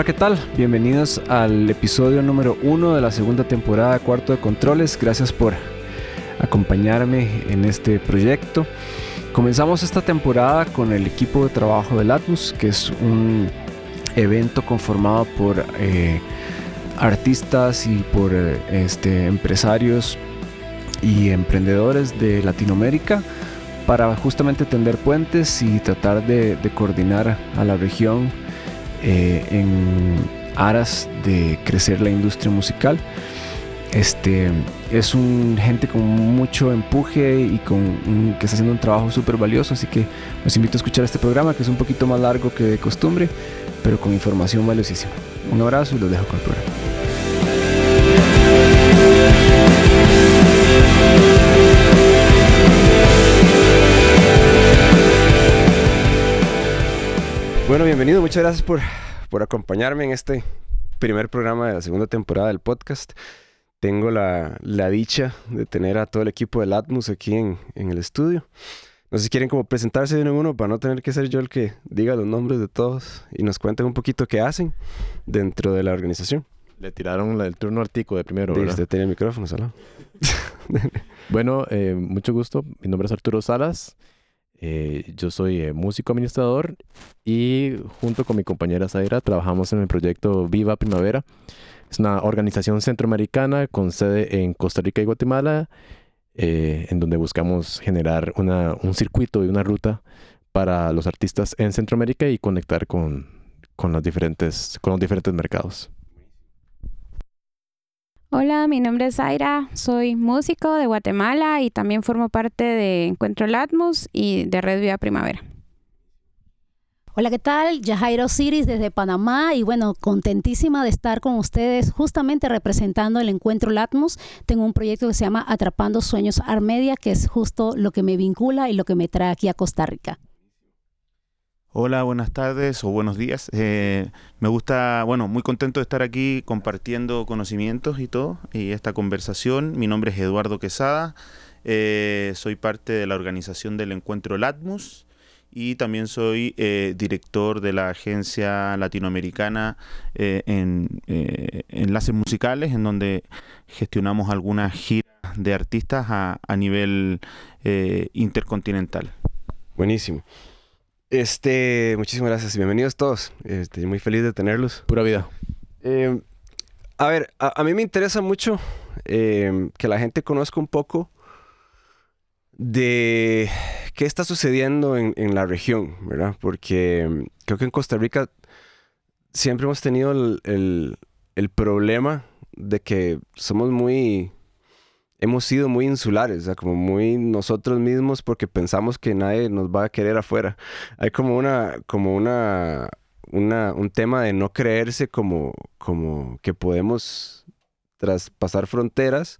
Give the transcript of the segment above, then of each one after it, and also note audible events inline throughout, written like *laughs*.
Hola, ¿qué tal? Bienvenidos al episodio número uno de la segunda temporada de Cuarto de Controles. Gracias por acompañarme en este proyecto. Comenzamos esta temporada con el equipo de trabajo del Atmos, que es un evento conformado por eh, artistas y por eh, este, empresarios y emprendedores de Latinoamérica para justamente tender puentes y tratar de, coordinar a la región eh, en aras de crecer la industria musical. Este es un gente con mucho empuje y con que está haciendo un trabajo súper valioso, así que los invito a escuchar este programa que es un poquito más largo que de costumbre, pero con información valiosísima. Un abrazo y los dejo con el programa. Bueno, bienvenido, muchas gracias por, por acompañarme en este primer programa de la segunda temporada del podcast. Tengo la, la dicha de tener a todo el equipo del Atmos aquí en, en, el estudio. No sé si quieren como presentarse de uno en uno para no tener que ser yo el que diga los nombres de todos y nos cuenten un poquito qué hacen dentro de la organización. Le tiraron el turno artico de primero, ¿verdad? Usted tiene el micrófono, Sala. *laughs* bueno, eh, mucho gusto. Mi nombre es Arturo Salas. Eh, yo soy eh, músico administrador y junto con mi compañera Zaira trabajamos en el proyecto Viva Primavera. Es una organización centroamericana con sede en Costa Rica y Guatemala, eh, en donde buscamos generar una, un circuito y una ruta para los artistas en Centroamérica y conectar con, con, diferentes, con los diferentes mercados. Hola, mi nombre es Zaira, soy músico de Guatemala y también formo parte de Encuentro Latmus y de Red Vida Primavera. Hola, ¿qué tal? Yajairo Ciris desde Panamá y bueno, contentísima de estar con ustedes justamente representando el Encuentro Latmus. Tengo un proyecto que se llama Atrapando Sueños Armedia, que es justo lo que me vincula y lo que me trae aquí a Costa Rica. Hola, buenas tardes o buenos días. Eh, me gusta, bueno, muy contento de estar aquí compartiendo conocimientos y todo, y esta conversación. Mi nombre es Eduardo Quesada, eh, soy parte de la organización del encuentro LATMUS y también soy eh, director de la agencia latinoamericana en enlaces musicales, en donde gestionamos algunas giras de artistas a, a nivel intercontinental. Buenísimo. Este, muchísimas gracias. Bienvenidos todos. Estoy muy feliz de tenerlos. Pura vida. Em, a ver, a, mí me interesa mucho em, que la gente conozca un poco de qué está sucediendo en, la región, ¿verdad? Porque em, creo que en Costa Rica siempre hemos tenido el problema de que somos muy hemos sido muy insulares, o sea, como muy nosotros mismos porque pensamos que nadie nos va a querer afuera. Hay como una, como una, una un tema de no creerse como, como que podemos traspasar fronteras.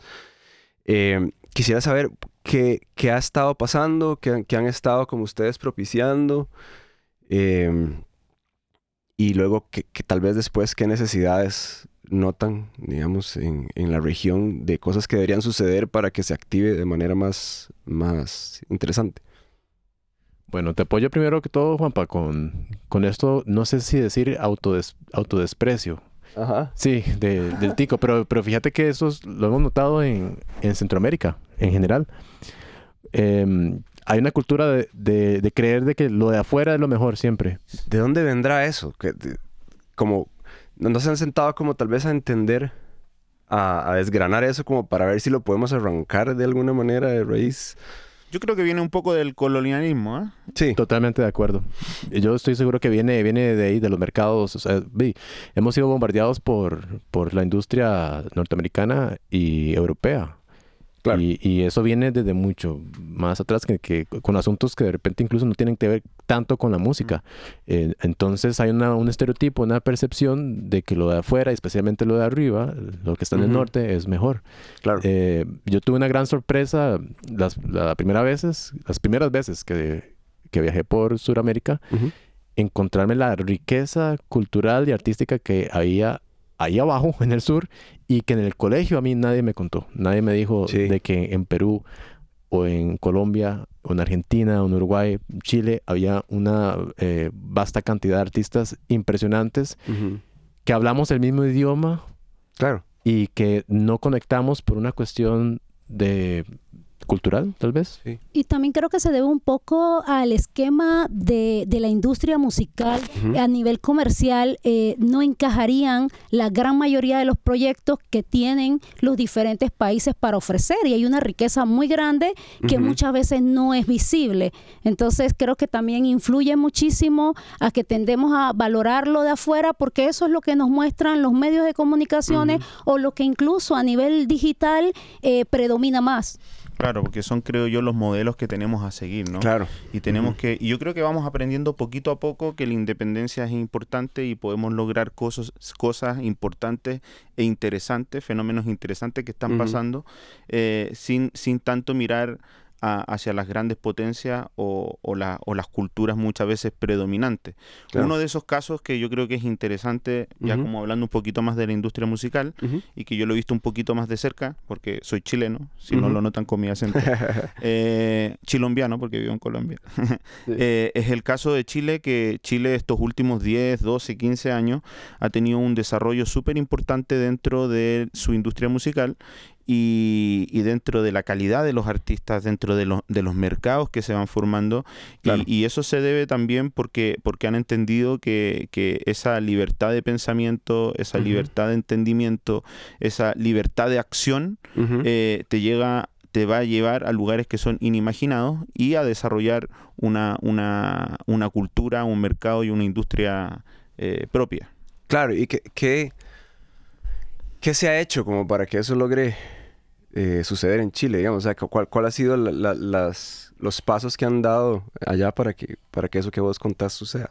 Eh, quisiera saber qué, qué, ha estado pasando, qué, qué, han estado como ustedes propiciando. Eh, y luego que, que, tal vez después qué necesidades notan, digamos, en, en, la región de cosas que deberían suceder para que se active de manera más, más interesante? Bueno, te apoyo primero que todo, Juanpa, con, con esto, no sé si decir autodes, autodesprecio. Ajá. Sí, del tico, pero, pero fíjate que eso lo hemos notado en, en Centroamérica en general. Em, hay una cultura de, de, creer de que lo de afuera es lo mejor siempre. ¿De dónde vendrá eso? Que, como, no se han sentado como tal vez a entender, a, desgranar eso como para ver si lo podemos arrancar de alguna manera de raíz. Yo creo que viene un poco del colonialismo, ¿eh? Sí. Totalmente de acuerdo. Yo estoy seguro que viene, viene de ahí, de los mercados. O sea, hemos sido bombardeados por, por la industria norteamericana y europea. Y, eso viene desde mucho más atrás, que, con asuntos que de repente incluso no tienen que ver tanto con la música. Eh, entonces hay un estereotipo, una percepción de que lo de afuera, especialmente lo de arriba, lo que está en el norte, es mejor. Claro. Eh, yo tuve una gran sorpresa las, primera veces, las primeras veces que, que viajé por Sudamérica, encontrarme la riqueza cultural y artística que había ahí abajo, *laughs* en el sur, y que en el colegio a mí nadie me contó. Nadie me dijo de que en Perú o en Colombia o en Argentina o en Uruguay, Chile, había una eh, vasta cantidad de artistas impresionantes que hablamos el mismo idioma Claro. y que no conectamos por una cuestión de cultural, tal vez. Y también creo que se debe un poco al esquema de, de la industria musical a nivel comercial. eh, no encajarían la gran mayoría de los proyectos que tienen los diferentes países para ofrecer. Y hay una riqueza muy grande que muchas veces no es visible. Entonces creo que también influye muchísimo a que tendemos a valorarlo de afuera porque eso es lo que nos muestran los medios de comunicaciones o lo que incluso a nivel digital eh, predomina más. Claro, porque son, creo yo, los modelos que tenemos a seguir, ¿no? Claro. Y tenemos que, y yo creo que vamos aprendiendo poquito a poco que la independencia es importante y podemos lograr cosas, cosas importantes e interesantes, fenómenos interesantes que están pasando, eh, sin, sin tanto mirar a- hacia las grandes potencias o, o, la- o las culturas muchas veces predominantes. Claro. Uno de esos casos que yo creo que es interesante, ya como hablando un poquito más de la industria musical, y que yo lo he visto un poquito más de cerca, porque soy chileno, si no lo notan con mi acento, *laughs* eh, chilombiano, porque vivo en Colombia. Sí. *laughs* Eh, es el caso de Chile, que Chile estos últimos 10, 12, 15 años ha tenido un desarrollo súper importante dentro de su industria musical y, y dentro de la calidad de los artistas, dentro de los, de los mercados que se van formando. Y- Claro. Y, eso se debe también porque, porque han entendido que, que esa libertad de pensamiento, esa libertad de entendimiento, esa libertad de acción, eh, te llega te va a llevar a lugares que son inimaginados y a desarrollar una, una, una cultura, un mercado y una industria eh, propia. Claro, ¿y qué, qué se ha hecho como para que eso logre eh, suceder en Chile? Digamos, o sea, ¿cuál, cuál ha sido la- la- las, los pasos que han dado allá para que, para que eso que vos contás suceda?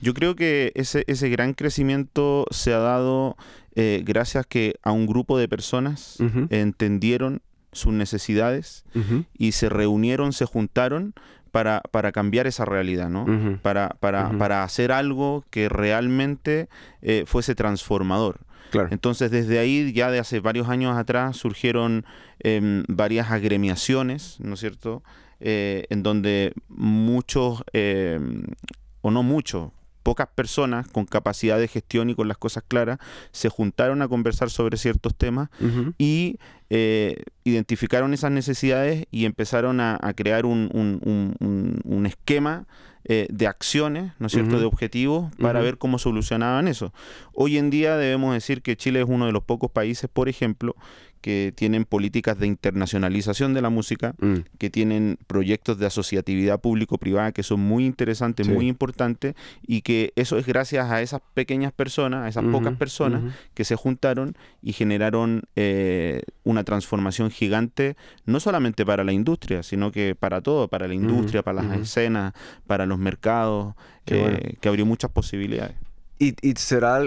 Yo creo que ese, ese gran crecimiento se ha dado eh, gracias que a un grupo de personas Ujú. entendieron sus necesidades Ujú. y se reunieron, se juntaron para, para cambiar esa realidad, ¿no? Ujú. Para, para, Ujú. para hacer algo que realmente eh, fuese transformador. Claro. Entonces, desde ahí, ya de hace varios años atrás, surgieron em, varias agremiaciones, ¿no es cierto? Eh, en donde muchos, em, o no muchos, pocas personas con capacidad de gestión y con las cosas claras, se juntaron a conversar sobre ciertos temas y eh, identificaron esas necesidades y empezaron a, a crear un, un- un- un- un esquema eh, de acciones, ¿no es cierto?, de objetivos para ver cómo solucionaban eso. Hoy en día debemos decir que Chile es uno de los pocos países, por ejemplo, que tienen políticas de internacionalización de la música, Mm. que tienen proyectos de asociatividad público-privada que son muy interesantes, Sí. muy importantes, y que eso es gracias a esas pequeñas personas, a esas pocas personas que se juntaron y generaron eh, una transformación gigante, no solamente para la industria, sino que para todo, para la industria, para las escenas, para los mercados, eh, bueno. que abrió muchas posibilidades. Y, y será,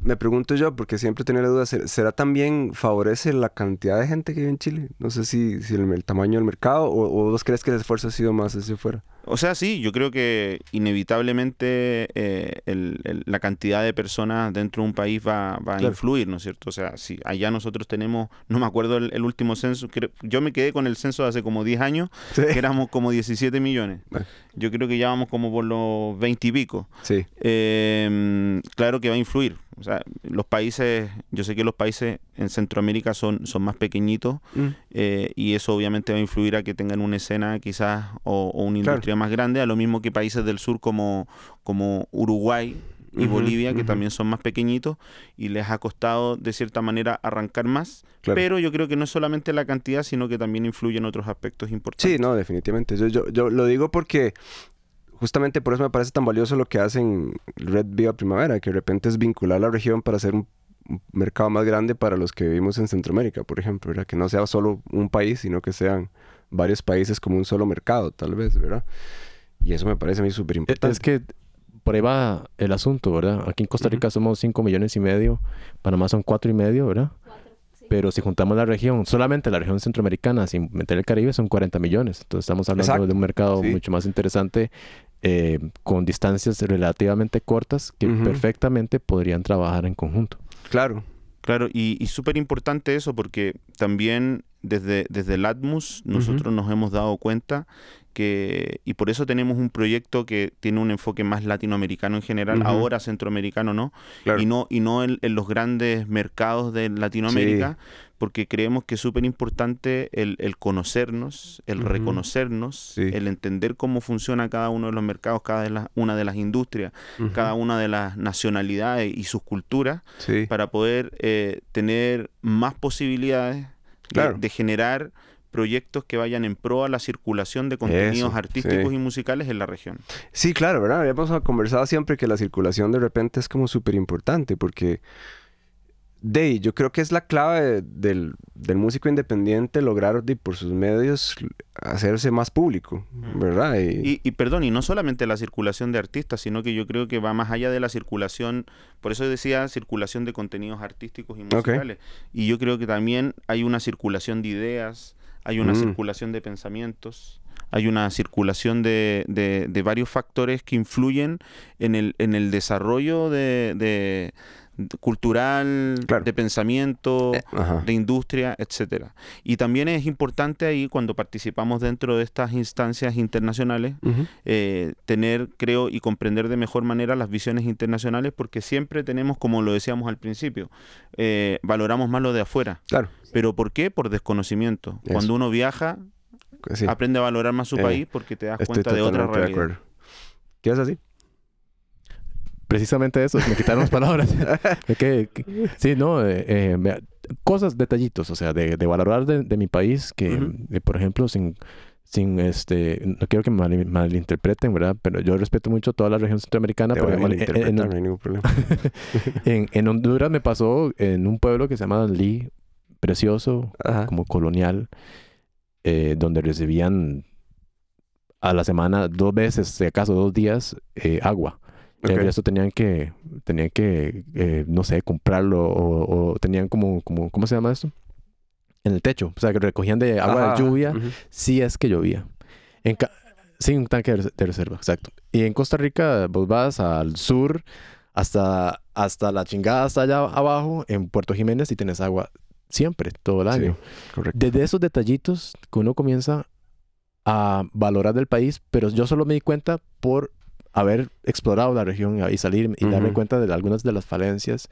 me pregunto yo, porque siempre tenía la duda, ¿ser- ¿será también favorece la cantidad de gente que vive en Chile? No sé si, si el, el tamaño del mercado o, o vos crees que el esfuerzo ha sido más hacia afuera. O sea, sí, yo creo que inevitablemente eh, el- el- la cantidad de personas dentro de un país va, va a influir, ¿no es cierto? O sea, si allá nosotros tenemos, no me acuerdo el, el último censo, creo- yo me quedé con el censo de hace como 10 años, Sí. que éramos como 17 millones. Bueno. Yo creo que ya vamos como por los 20 y pico. Sí. Eh, claro que va a influir. O sea, los países, yo sé que los países en Centroamérica son, son más pequeñitos Mm. eh, y eso obviamente va a influir a que tengan una escena quizás o, o una Claro. Más grande, a lo mismo que países del sur como, como Uruguay y Bolivia, que también son más pequeñitos y les ha costado de cierta manera arrancar más, Claro. pero yo creo que no es solamente la cantidad, sino que también influyen otros aspectos importantes. Sí, no, definitivamente. Yo, yo, yo lo digo porque justamente por eso me parece tan valioso lo que hacen Red Viva Primavera, que de repente es vincular la región para hacer un, un mercado más grande para los que vivimos en Centroamérica, por ejemplo, ¿verdad? Que no sea solo un país, sino que sean varios países como un solo mercado, tal vez, ¿verdad? Y eso me parece a mí súper importante. Es que por ahí va el asunto, ¿verdad? Aquí en Costa. Rica somos 5 millones y medio, Panamá son 4 y medio, ¿verdad? Pero si juntamos la región, solamente la región centroamericana, sin meter el Caribe, son 40 millones. Entonces estamos hablando Exacto. de un mercado Sí. mucho más interesante, eh, con distancias relativamente cortas, que perfectamente podrían trabajar en conjunto. Claro. Claro, y, y súper importante eso porque también desde, desde el Atmos nosotros nos hemos dado cuenta porque y por eso tenemos un proyecto que tiene un enfoque más latinoamericano en general, ahora centroamericano no, Claro. y no y no en, en los grandes mercados de Latinoamérica, porque creemos que es súper importante el, el conocernos, el reconocernos, Sí. el entender cómo funciona cada uno de los mercados, cada de las- una de las industrias, cada una de las nacionalidades y sus culturas, Sí. para poder eh, tener más posibilidades de- Claro. de, generar proyectos que vayan en pro a la circulación de contenidos Eso, artísticos sí. y musicales en la región. Sí, claro, ¿verdad? Habíamos conversado siempre que la circulación de repente es como súper importante porque, de, yo creo que es la clave de- del, del músico independiente lograr de, por sus medios hacerse más público, ¿verdad? Y, Y, y perdón, y no solamente la circulación de artistas, sino que yo creo que va más allá de la circulación, por eso decía circulación de contenidos artísticos y musicales. Y yo creo que también hay una circulación de ideas, hay una Mm. circulación de pensamientos, hay una circulación de, de- de varios factores que influyen en el, en el desarrollo de, de- de- cultural, Claro. de pensamiento, Ajá. de industria, etcétera. Y también es importante ahí cuando participamos dentro de estas instancias internacionales eh, tener, creo, y comprender de mejor manera las visiones internacionales porque siempre tenemos, como lo decíamos al principio, eh, valoramos más lo de afuera. Claro, ¿Pero por qué? Por desconocimiento. Eso. Cuando uno viaja, sí. aprende a valorar más su Eh, país porque te das cuenta de otra de realidad. acuerdo. ¿Qué es así? Precisamente eso, me quitaron las palabras. *laughs* Que- que- sí, no, eh, eh, me- cosas, detallitos, o sea, de, de valorar de, de mi país, que, eh, por ejemplo, sin, sin este, no quiero que me mal- malinterpreten, ¿verdad? Pero yo respeto mucho toda la región centroamericana, Te pero en- en- no hay ningún problema. *laughs* en, en Honduras me pasó en un pueblo que se llama Lee, precioso, Ajá. como colonial, eh, donde recibían a la semana dos veces, si acaso dos días, eh, agua. Y Ok. El resto tenían que, tenían que eh, no sé, comprarlo o, o tenían como, como, ¿cómo se llama esto? En el techo. O sea, que recogían de agua de lluvia si es que llovía. En sí, un tanque de res- de reserva, exacto. Y en Costa Rica vos vas al sur hasta, hasta la chingada, hasta allá abajo, en Puerto Jiménez y tienes agua siempre, todo el Sí, año. correcto. Desde esos detallitos que uno comienza a valorar del país, pero yo solo me di cuenta por haber explorado la región y salir y darme cuenta de algunas de las falencias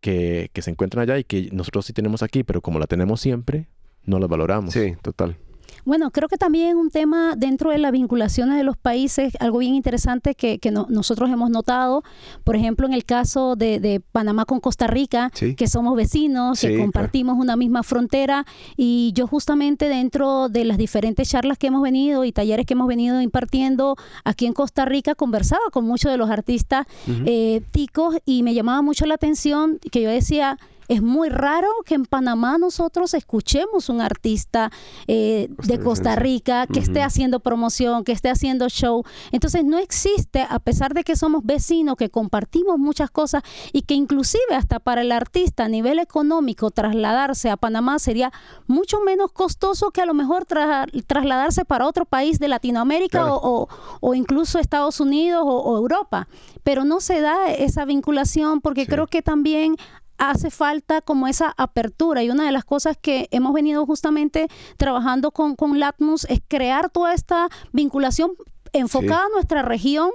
que, que se encuentran allá y que nosotros sí tenemos aquí, pero como la tenemos siempre, no las valoramos. Sí, total. Bueno, creo que también un tema dentro de las vinculaciones de los países, algo bien interesante que, que no- nosotros hemos notado, por ejemplo, en el caso de, de Panamá con Costa Rica, Sí. que somos vecinos, Sí, que claro. compartimos una misma frontera y yo justamente dentro de las diferentes charlas que hemos venido y talleres que hemos venido impartiendo aquí en Costa Rica conversaba con muchos de los artistas eh, ticos y me llamaba mucho la atención que yo decía, es muy raro que en Panamá nosotros escuchemos un artista eh, de Costa. Rica que esté haciendo promoción, que esté haciendo show. Entonces no existe, a pesar de que somos vecinos, que compartimos muchas cosas y que inclusive hasta para el artista a nivel económico trasladarse a Panamá sería mucho menos costoso que a lo mejor tra- trasladarse para otro país de Latinoamérica Claro. o, o- o incluso Estados Unidos o, o Europa. Pero no se da esa vinculación porque Sí. creo que también hace falta como esa apertura y una de las cosas que hemos venido justamente trabajando con, con Latmus es crear toda esta vinculación enfocada a nuestra región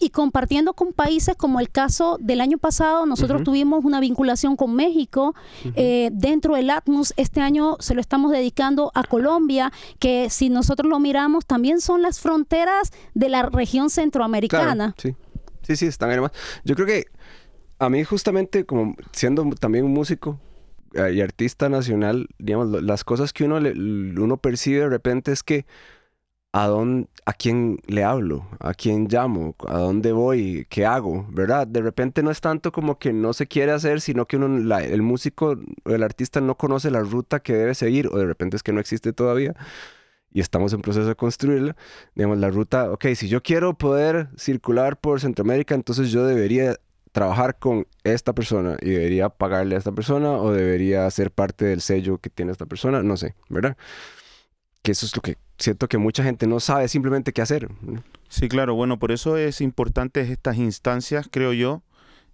y compartiendo con países como el caso del año pasado, nosotros tuvimos una vinculación con México eh, dentro del Atmos. Este año se lo estamos dedicando a Colombia, que si nosotros lo miramos también son las fronteras de la región centroamericana. Claro, sí. Sí, sí, están hermanos. Yo creo que a mí justamente como siendo también un músico eh, y artista nacional, digamos, las cosas que uno, uno percibe de repente es que a, dónde, a quién le hablo, a quién llamo, a dónde voy, qué hago, ¿verdad? De repente no es tanto como que no se quiere hacer, sino que el músico o el artista no conoce la ruta que debe seguir o de repente es que no existe todavía y estamos en proceso de construirla. Digamos, la ruta, ok, si yo quiero poder circular por Centroamérica, entonces yo debería trabajar con esta persona y debería pagarle a esta persona o debería ser parte del sello que tiene esta persona, no sé, ¿verdad? Que eso es lo que siento que mucha gente no sabe simplemente qué hacer. Sí, claro, bueno, por eso es importante estas instancias, creo yo,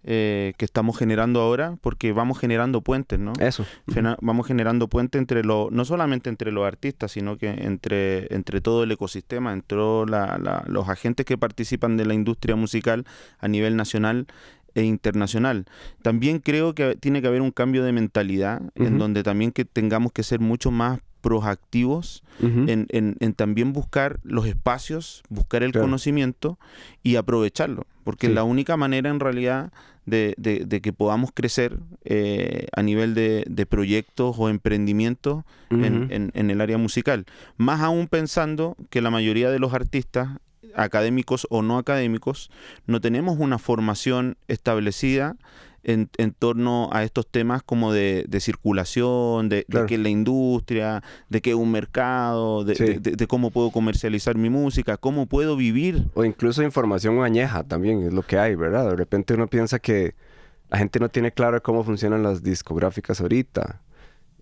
eh, que estamos generando ahora, porque vamos generando puentes, ¿no? Eso. Fena- Vamos generando puentes entre los, no solamente entre los artistas, sino que entre, entre todo el ecosistema, entre la- la- los agentes que participan de la industria musical a nivel nacional e internacional. También creo que tiene que haber un cambio de mentalidad en donde también que tengamos que ser mucho más proactivos en, en- en también buscar los espacios, buscar el Claro. conocimiento y aprovecharlo, porque Sí. es la única manera en realidad de, de- de que podamos crecer eh, a nivel de, de proyectos o emprendimientos en- en el área musical. Más aún pensando que la mayoría de los artistas, académicos o no académicos, no tenemos una formación establecida en, en torno a estos temas como de, de circulación, de, de Claro. qué es la industria, de qué es un mercado, de, Sí. de- de- de cómo puedo comercializar mi música, cómo puedo vivir. O incluso información añeja también es lo que hay, ¿verdad? De repente uno piensa que la gente no tiene claro cómo funcionan las discográficas ahorita.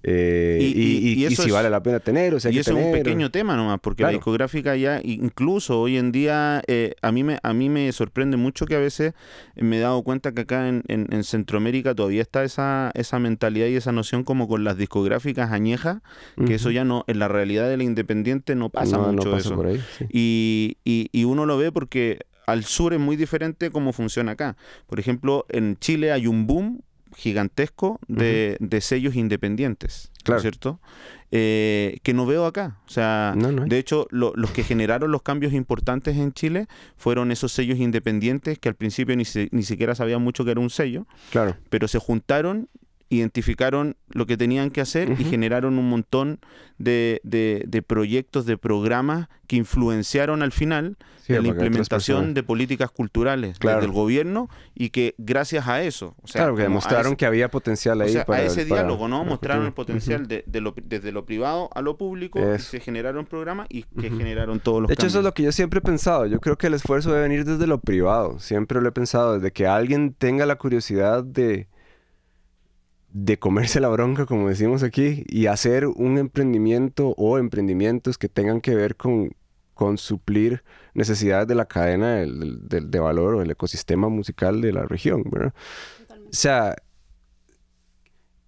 Eh, Y- y, y- y- y y eso si es- vale la pena tener, o sea, y eso es un pequeño tema nomás, porque la discográfica ya, incluso hoy en día, eh, a, mí me, a mí me sorprende mucho que a veces me he dado cuenta que acá en, en- en Centroamérica todavía está esa, esa mentalidad y esa noción como con las discográficas añejas, que eso ya no, en la realidad de la independiente no pasa no, mucho no pasa eso. por ahí. sí. Y, y- y uno lo ve porque al sur es muy diferente cómo funciona acá. Por ejemplo, en Chile hay un boom gigantesco de, de sellos independientes, ¿no Claro. es cierto? Eh, que no veo acá. O sea, No, no hay. de hecho, lo- los que generaron los cambios importantes en Chile fueron esos sellos independientes que al principio ni, se- ni siquiera sabían mucho que era un sello, Claro. pero se juntaron, identificaron lo que tenían que hacer y generaron un montón de, de- de proyectos, de programas que influenciaron al final Sí, en la implementación de políticas culturales Claro. del gobierno y que gracias a eso, o sea, claro, que demostraron ese- que había potencial o ahí sea, para... a ese para- diálogo, ¿no? Mostraron el potencial de, de lo- desde lo privado a lo público y se generaron programas y que Ujú. generaron todos los De hecho, eso es lo que yo siempre he pensado. Yo creo que el esfuerzo debe venir desde lo privado. Siempre lo he pensado, desde que alguien tenga la curiosidad de, de comerse la bronca, como decimos aquí, y hacer un emprendimiento o emprendimientos que tengan que ver con, con suplir necesidades de la cadena del- de valor o el ecosistema musical de la región. O sea,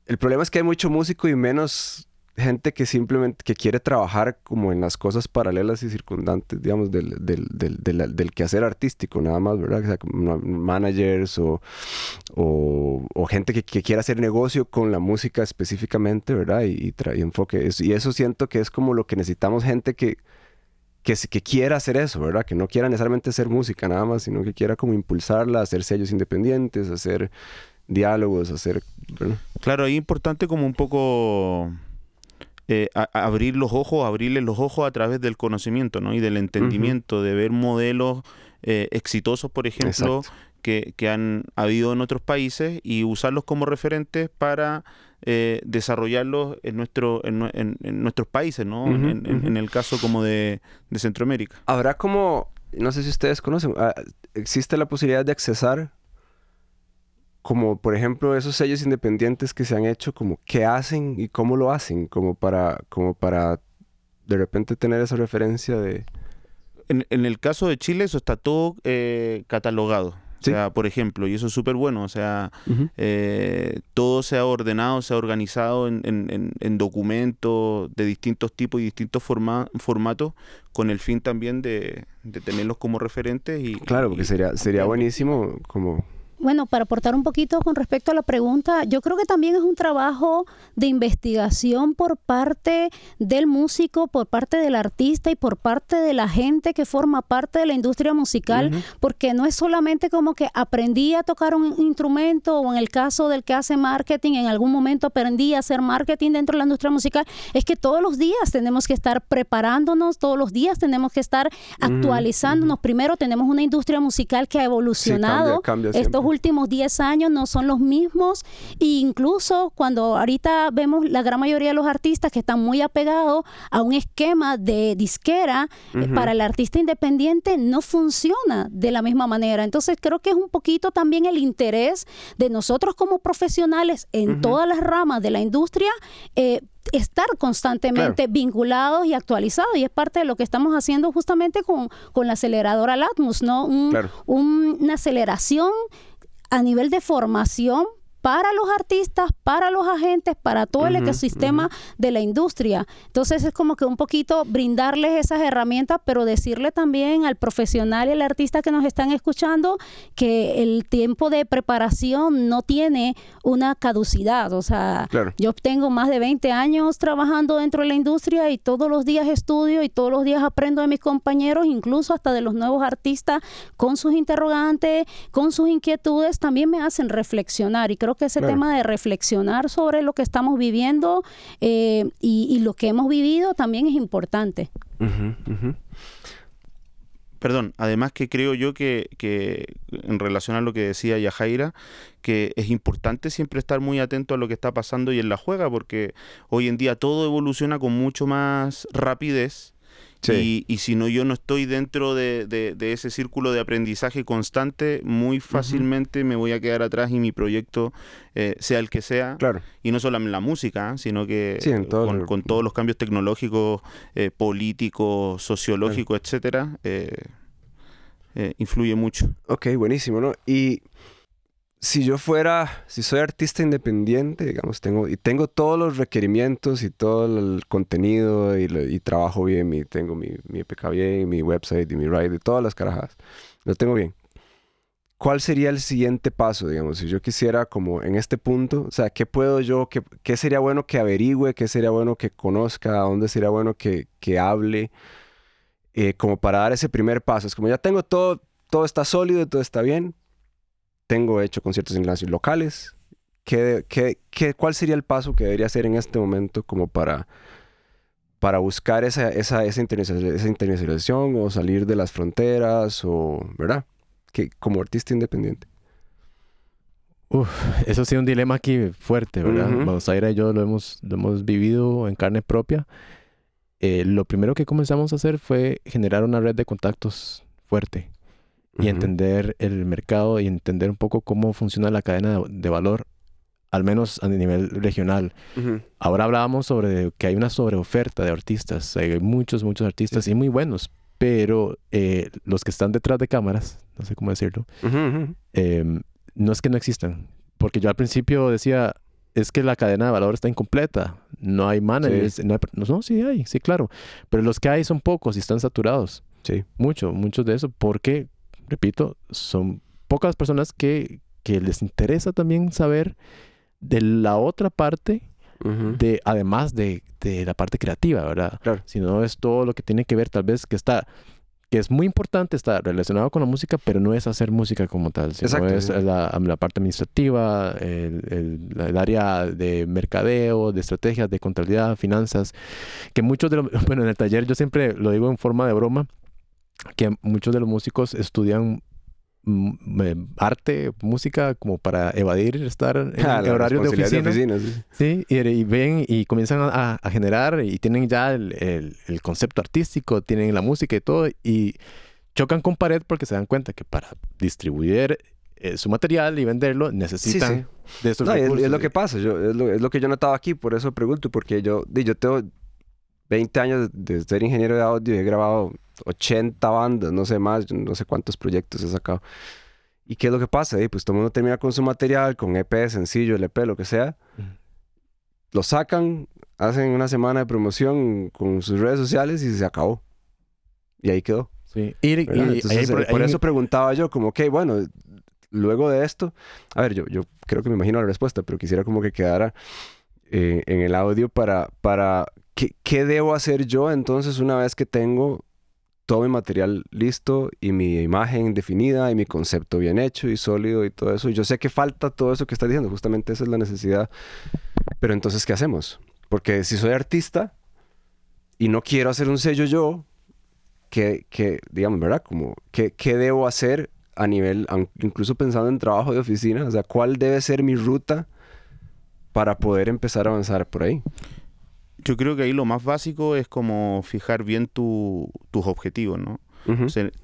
el problema es que hay mucho músico y menos gente que simplemente que quiere trabajar como en las cosas paralelas y circundantes, digamos, del, del, del, del, quehacer artístico, nada más, ¿verdad? O sea, managers o, o, gente que, que quiera hacer negocio con la música específicamente, ¿verdad? Y, y, enfoque. Y eso siento que es como lo que necesitamos gente que, que, que quiera hacer eso, ¿verdad? Que no quiera necesariamente hacer música nada más, sino que quiera como impulsarla, hacer sellos independientes, hacer diálogos, hacer... ¿verdad? Claro, es importante como un poco eh, a- a abrir los ojos, abrirles los ojos a través del conocimiento, ¿no? Y del entendimiento, de ver modelos eh, exitosos, por ejemplo, que, que han habido en otros países y usarlos como referentes para eh, desarrollarlos en, nuestro, en, nue- en- en nuestros países, ¿no? En- en el caso como de, de Centroamérica. Habrá como, no sé si ustedes conocen, ah, existe la posibilidad de accesar como por ejemplo esos sellos independientes que se han hecho, como qué hacen y cómo lo hacen, como para, como para de repente tener esa referencia de... En, en el caso de Chile eso está todo eh, catalogado. Sí. O sea, por ejemplo, y eso es súper bueno, o sea, eh, todo se ha ordenado, se ha organizado en, en- en- en documentos de distintos tipos y distintos forma- formatos con el fin también de, de tenerlos como referentes. Y, Claro, porque y- sería, sería buenísimo como... Bueno, para aportar un poquito con respecto a la pregunta, yo creo que también es un trabajo de investigación por parte del músico, por parte del artista y por parte de la gente que forma parte de la industria musical, porque no es solamente como que aprendí a tocar un instrumento o en el caso del que hace marketing, en algún momento aprendí a hacer marketing dentro de la industria musical, es que todos los días tenemos que estar preparándonos, todos los días tenemos que estar actualizándonos. Primero tenemos una industria musical que ha evolucionado. cambia Estos siempre. Últimos 10 años no son los mismos e incluso cuando ahorita vemos la gran mayoría de los artistas que están muy apegados a un esquema de disquera, eh, para el artista independiente no funciona de la misma manera. Entonces creo que es un poquito también el interés de nosotros como profesionales en todas las ramas de la industria. eh, estar constantemente vinculados y actualizados y es parte de lo que estamos haciendo justamente con, con la aceleradora Latmus, ¿no? Un- Claro. un- una aceleración a nivel de formación para los artistas, para los agentes, para todo el ecosistema de la industria. Entonces es como que un poquito brindarles esas herramientas, pero decirle también al profesional y al artista que nos están escuchando que el tiempo de preparación no tiene una caducidad. O sea, yo tengo más de 20 años trabajando dentro de la industria y todos los días estudio y todos los días aprendo de mis compañeros, incluso hasta de los nuevos artistas, con sus interrogantes, con sus inquietudes, también me hacen reflexionar. Y creo que ese tema de reflexionar sobre lo que estamos viviendo eh, y, lo que hemos vivido también es importante. Perdón, además que creo yo que, en relación a lo que decía Yajaira, que es importante siempre estar muy atento a lo que está pasando y en la juega, porque hoy en día todo evoluciona con mucho más rapidez y, si no, yo no estoy dentro de, ese círculo de aprendizaje constante, muy fácilmente me voy a quedar atrás y mi proyecto, eh, sea el que sea, claro. y no solo en la música, sino que con, todos los cambios tecnológicos, eh, políticos, sociológicos, etcétera, eh, influye mucho. Ok, buenísimo, ¿no? Y si yo fuera, si soy artista independiente, digamos, tengo, y tengo todos los requerimientos y todo el contenido y, trabajo bien, y tengo mi, mi EPK bien, mi website y mi ride y todas las carajadas, lo tengo bien. ¿Cuál sería el siguiente paso, digamos, si yo quisiera como en este punto, o sea, qué puedo yo, qué, qué sería bueno que averigüe, qué sería bueno que conozca, a dónde sería bueno que, que hable, eh, como para dar ese primer paso? Es como ya tengo todo, todo está sólido, todo está bien, tengo hecho conciertos en locales. ¿Qué, qué, qué, cuál sería el paso que debería hacer en este momento como para, para buscar esa, esa, esa, internacionalización o salir de las fronteras o, ¿verdad? Que, como artista independiente. Uf, eso ha sido un dilema aquí fuerte, ¿verdad? Vamos a ir y yo lo hemos, lo hemos vivido en carne propia. Eh, lo primero que comenzamos a hacer fue generar una red de contactos fuerte y entender el mercado y entender un poco cómo funciona la cadena de, valor, al menos a nivel regional. Ahora hablábamos sobre que hay una sobreoferta de artistas, hay muchos, muchos artistas y muy buenos, pero eh, los que están detrás de cámaras, no sé cómo decirlo, em, no es que no existan, porque yo al principio decía, es que la cadena de valor está incompleta, no hay managers, no, no, sí hay, sí, claro, pero los que hay son pocos y están saturados. Sí. Mucho, muchos de eso, porque repito, son pocas personas que, les interesa también saber de la otra parte, de, además de, la parte creativa, ¿verdad? Claro. Si no es todo lo que tiene que ver, tal vez que está que es muy importante, está relacionado con la música, pero no es hacer música como tal, sino es la, parte administrativa, el, el, área de mercadeo, de estrategias, de contabilidad, finanzas, que muchos de los, *laughs* bueno, en el taller yo siempre lo digo en forma de broma, que muchos de los músicos estudian mm, eh, arte, música, como para evadir estar en ah, el horario de oficina. sí, y, ven y comienzan a, generar y tienen ya el, concepto artístico, tienen la música y todo, y chocan con pared porque se dan cuenta que para distribuir eh, su material y venderlo necesitan de estos recursos. Es, lo que pasa, yo, es, lo, es lo que yo notaba aquí, por eso pregunto, porque yo, yo tengo 20 años de ser ingeniero de audio y he grabado 80 bandas, no sé más, no sé cuántos proyectos he sacado. ¿Y qué es lo que pasa? pues todo el mundo termina con su material, con EP, sencillo, LP, lo que sea. Lo sacan, hacen una semana de promoción con sus redes sociales y se acabó. Y ahí quedó. Sí. Y, por, eso preguntaba yo, como, ok, bueno, luego de esto, a ver, yo, yo creo que me imagino la respuesta, pero quisiera como que quedara eh, en el audio para, para ¿qué, ¿qué debo hacer yo entonces una vez que tengo todo mi material listo y mi imagen definida y mi concepto bien hecho y sólido y todo eso. Y yo sé que falta todo eso que estás diciendo, justamente esa es la necesidad. Pero entonces, ¿qué hacemos? Porque si soy artista y no quiero hacer un sello yo, ¿qué, qué digamos, verdad? Como, ¿qué, ¿qué debo hacer a nivel, incluso pensando en trabajo de oficina? O sea, ¿cuál debe ser mi ruta para poder empezar a avanzar por ahí? Yo creo que ahí lo más básico es como fijar bien tus objetivos, ¿no?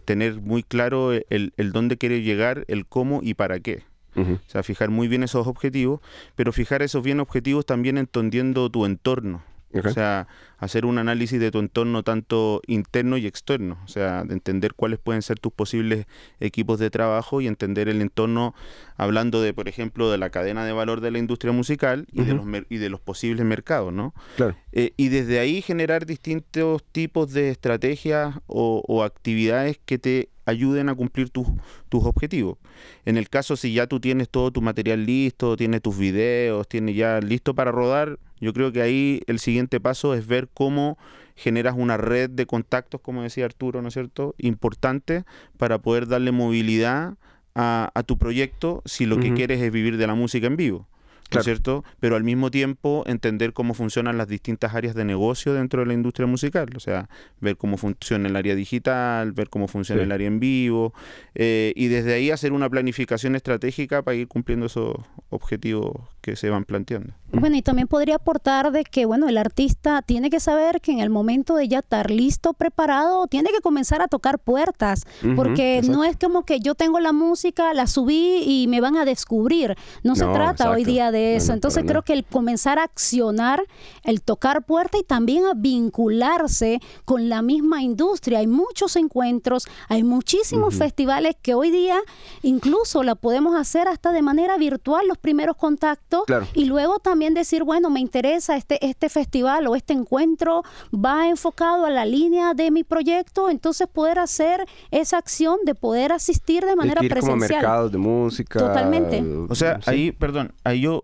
tener muy claro el, el, dónde quieres llegar, el cómo y para qué. O sea, fijar muy bien esos objetivos, pero fijar esos bien objetivos también entendiendo tu entorno. O sea, hacer un análisis de tu entorno tanto interno y externo, o sea, de entender cuáles pueden ser tus posibles equipos de trabajo y entender el entorno, hablando de, por ejemplo, de la cadena de valor de la industria musical y, de, los y de los posibles mercados, ¿no? Claro. Eh, y desde ahí generar distintos tipos de estrategias o, o actividades que te ayuden a cumplir tus, tus objetivos. En el caso si ya tú tienes todo tu material listo, tienes tus videos, tienes ya listo para rodar, yo creo que ahí el siguiente paso es ver cómo generas una red de contactos, como decía Arturo, ¿no es cierto?, importante para poder darle movilidad a, tu proyecto si lo que quieres es vivir de la música en vivo. ¿No es cierto? Pero al mismo tiempo entender cómo funcionan las distintas áreas de negocio dentro de la industria musical, o sea, ver cómo funciona el área digital, ver cómo funciona el área en vivo, eh, y desde ahí hacer una planificación estratégica para ir cumpliendo esos objetivos que se van planteando. Bueno, y también podría aportar de que, bueno, el artista tiene que saber que en el momento de ya estar listo, preparado, tiene que comenzar a tocar puertas, porque no es como que yo tengo la música, la subí y me van a descubrir. No, se trata hoy día de eso. Entonces creo que el comenzar a accionar, el tocar puertas y también a vincularse con la misma industria. Hay muchos encuentros, hay muchísimos festivales que hoy día incluso la podemos hacer hasta de manera virtual, los primeros contactos, y luego también decir, bueno, me interesa este, este festival o este encuentro, va enfocado a la línea de mi proyecto, entonces poder hacer esa acción de poder asistir de manera presencial. Como mercados de música. Totalmente. O sea, ahí, perdón, ahí yo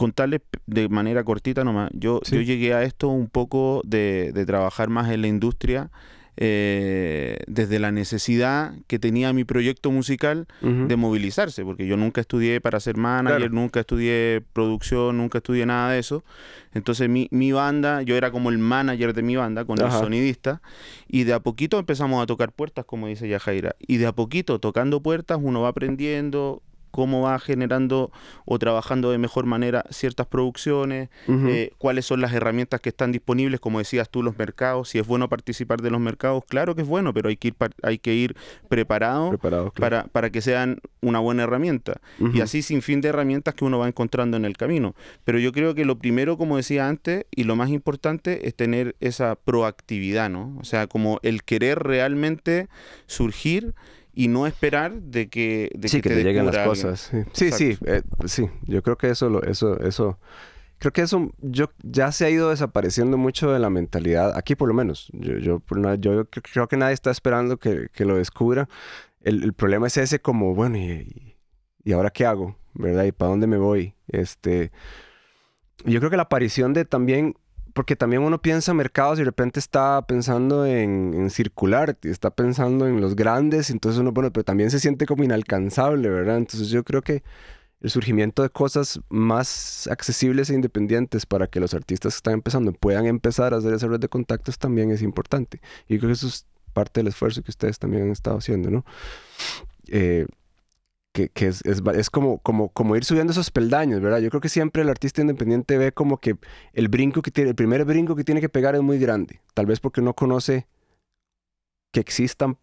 contarles de manera cortita nomás, yo, yo llegué a esto un poco de, de trabajar más en la industria eh, desde la necesidad que tenía mi proyecto musical de movilizarse, porque yo nunca estudié para ser manager, nunca estudié producción, nunca estudié nada de eso. Entonces mi, mi banda, yo era como el manager de mi banda con el sonidista, y de a poquito empezamos a tocar puertas, como dice Yajaira, y de a poquito tocando puertas uno va aprendiendo, cómo va generando o trabajando de mejor manera ciertas producciones, eh, cuáles son las herramientas que están disponibles, como decías tú, los mercados, si es bueno participar de los mercados, claro que es bueno, pero hay que ir, hay que ir preparado para, para que sean una buena herramienta. Y así sin fin de herramientas que uno va encontrando en el camino. Pero yo creo que lo primero, como decía antes, y lo más importante es tener esa proactividad, ¿no? O sea, como el querer realmente surgir y no esperar de que, de sí, que, te, lleguen las cosas. Sí, sí, eh, sí, Yo creo que eso, lo, eso, eso, creo que eso yo, ya se ha ido desapareciendo mucho de la mentalidad, aquí por lo menos. Yo, yo, yo creo que nadie está esperando que, que lo descubra. El, el, problema es ese como, bueno, y, y, ahora qué hago? ¿Verdad? ¿Y para dónde me voy? Este, yo creo que la aparición de también porque también uno piensa mercados y de repente está pensando en, circular, está pensando en los grandes, entonces uno, bueno, pero también se siente como inalcanzable, ¿verdad? Entonces yo creo que el surgimiento de cosas más accesibles e independientes para que los artistas que están empezando puedan empezar a hacer esa red de contactos también es importante. Y creo que eso es parte del esfuerzo que ustedes también han estado haciendo, ¿no? Eh, que, es, es, como, como, como ir subiendo esos peldaños, ¿verdad? Yo creo que siempre el artista independiente ve como que el brinco que tiene, el primer brinco que tiene que pegar es muy grande, tal vez porque no conoce que existan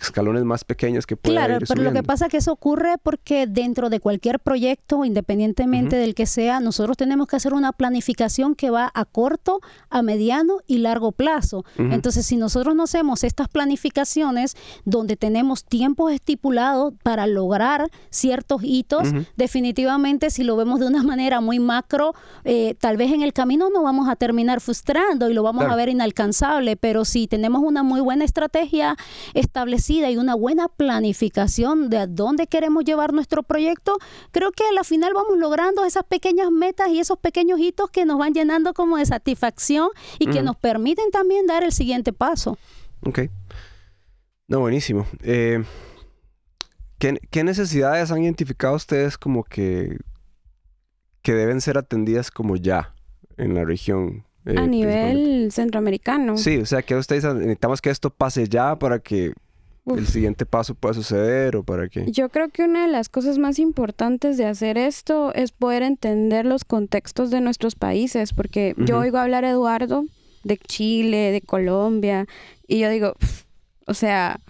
escalones más pequeños que pueden Claro, pero lo que pasa es que eso ocurre porque dentro de cualquier proyecto, independientemente del que sea, nosotros tenemos que hacer una planificación que va a corto, a mediano y largo plazo. Entonces, si nosotros no hacemos estas planificaciones donde tenemos tiempos estipulados para lograr ciertos hitos, definitivamente si lo vemos de una *laughs* manera muy macro, eh, tal vez en el camino no vamos a terminar frustrando y lo vamos a ver inalcanzable, pero si tenemos una muy buena estrategia establecida, y una buena planificación de a dónde queremos llevar nuestro proyecto, creo que a la final vamos logrando esas pequeñas metas y esos pequeños hitos que nos van llenando como de satisfacción y que nos permiten también dar el siguiente paso. Ok. No, buenísimo. Eh, ¿qué, necesidades han identificado ustedes como que, que deben ser atendidas como ya en la región? Eh, a nivel centroamericano. Sí, o sea, que ustedes necesitamos que esto pase ya para que el siguiente paso pueda suceder o para qué? Yo creo que una de las cosas más importantes de hacer esto es poder entender los contextos de nuestros países, porque yo oigo hablar a Eduardo de Chile, de Colombia, y yo digo, o sea,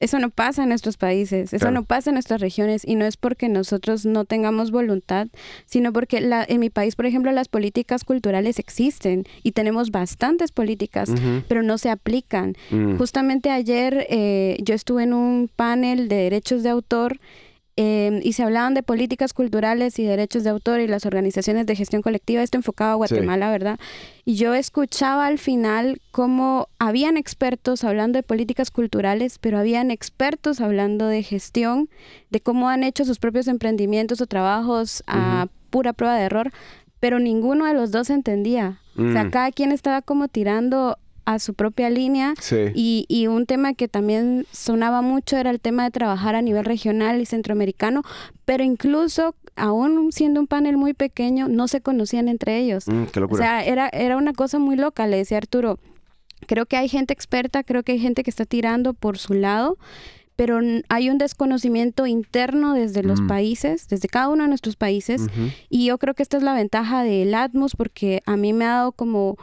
Eso no pasa en nuestros países, eso Claro. no pasa en nuestras regiones y no es porque nosotros no tengamos voluntad, sino porque la, en mi país, por ejemplo, las políticas culturales existen y tenemos bastantes políticas, pero no se aplican. Mm. Justamente ayer eh, yo estuve en un panel de derechos de autor eh, y se hablaban de políticas culturales y derechos de autor y las organizaciones de gestión colectiva, esto enfocado a Guatemala, ¿verdad? Y yo escuchaba al final cómo habían expertos hablando de políticas culturales, pero habían expertos hablando de gestión, de cómo han hecho sus propios emprendimientos o trabajos a pura prueba de error, pero ninguno de los dos entendía. O sea, Mm. cada quien estaba como tirando a su propia línea Sí. y, y un tema que también sonaba mucho era el tema de trabajar a nivel regional y centroamericano, pero incluso, aún siendo un panel muy pequeño, no se conocían entre ellos. Mm, qué O locura. sea, era, era una cosa muy loca, le decía Arturo. Creo que hay gente experta, creo que hay gente que está tirando por su lado, pero hay un desconocimiento interno desde los Mm. países, desde cada uno de nuestros países, y yo creo que esta es la ventaja del Atmos porque a mí me ha dado como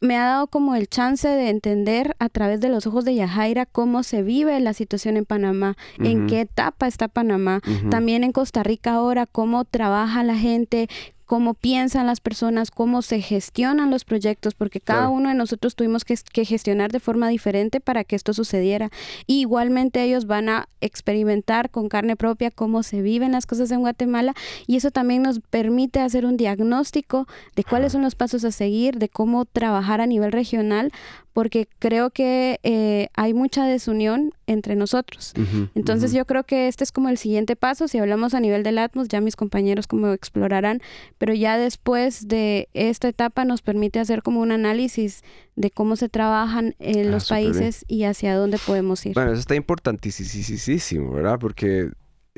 me ha dado como el chance de entender a través de los ojos de Yajaira cómo se vive la situación en Panamá, en qué etapa está Panamá, también en Costa Rica ahora, cómo trabaja la gente, cómo piensan las personas, cómo se gestionan los proyectos, porque cada Claro. uno de nosotros tuvimos que, que gestionar de forma diferente para que esto sucediera. Y igualmente ellos van a experimentar con carne propia cómo se viven las cosas en Guatemala y eso también nos permite hacer un diagnóstico de cuáles son los pasos a seguir, de cómo trabajar a nivel regional, porque creo que eh, hay mucha desunión entre nosotros. Entonces yo creo que este es como el siguiente paso. Si hablamos a nivel del Atmos, ya mis compañeros como explorarán, pero ya después de esta etapa nos permite hacer como un análisis de cómo se trabajan en Ah, los bien. países y hacia dónde podemos ir. Bueno, eso está importantísimo, ¿verdad? Porque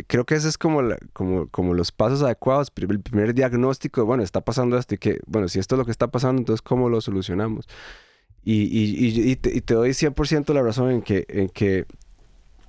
creo que ese es como, la- como, como los pasos adecuados. El primer diagnóstico, bueno, está pasando esto y que, bueno, si esto es lo que está pasando, entonces ¿cómo lo solucionamos? Y, y, y, y te, te doy 100% la razón en que, en que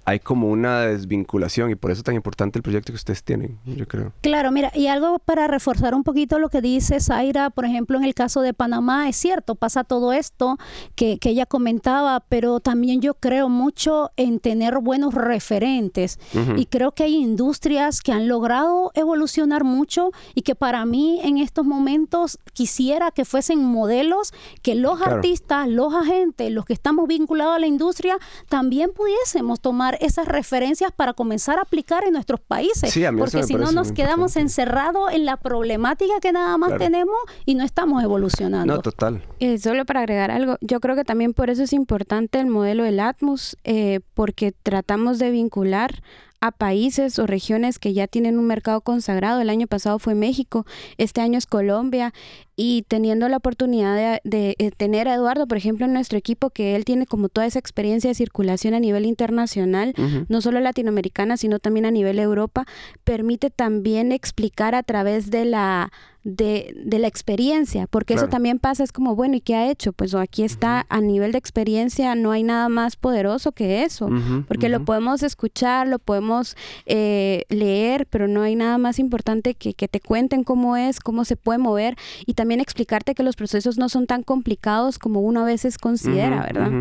hay como una desvinculación y por eso es tan importante el proyecto que ustedes tienen, yo creo. Claro, mira, y algo para reforzar un poquito lo que dice Zaira, por ejemplo, en el caso de Panamá, es cierto, pasa todo esto que, que ella comentaba, pero también yo creo mucho en tener buenos referentes. Y creo que hay industrias que han logrado evolucionar mucho y que para mí en estos momentos quisiera que fuesen modelos que los Claro. artistas, los agentes, los que estamos vinculados a la industria, también pudiésemos tomar esas referencias para comenzar a aplicar en nuestros países. Sí, a mí eso Porque si no nos quedamos encerrados en la problemática que nada más Claro. tenemos y no estamos evolucionando. No, total. Eh, solo para agregar algo, yo creo que también por eso es importante el modelo del Atmos, eh, porque tratamos de vincular a países o regiones que ya tienen un mercado consagrado. El año pasado fue México, este año es Colombia y teniendo la oportunidad de, de, eh, tener a Eduardo, por ejemplo, en nuestro equipo, que él tiene como toda esa experiencia de circulación a nivel internacional, no solo latinoamericana, sino también a nivel Europa, permite también explicar a través de la de, de la experiencia, porque eso también pasa, es como, bueno, ¿y qué ha hecho? Pues aquí está, a nivel de experiencia no hay nada más poderoso que eso, porque lo podemos escuchar, lo podemos eh, leer, pero no hay nada más importante que, que te cuenten cómo es, cómo se puede mover y también explicarte que los procesos no son tan complicados como uno a veces considera, ¿verdad?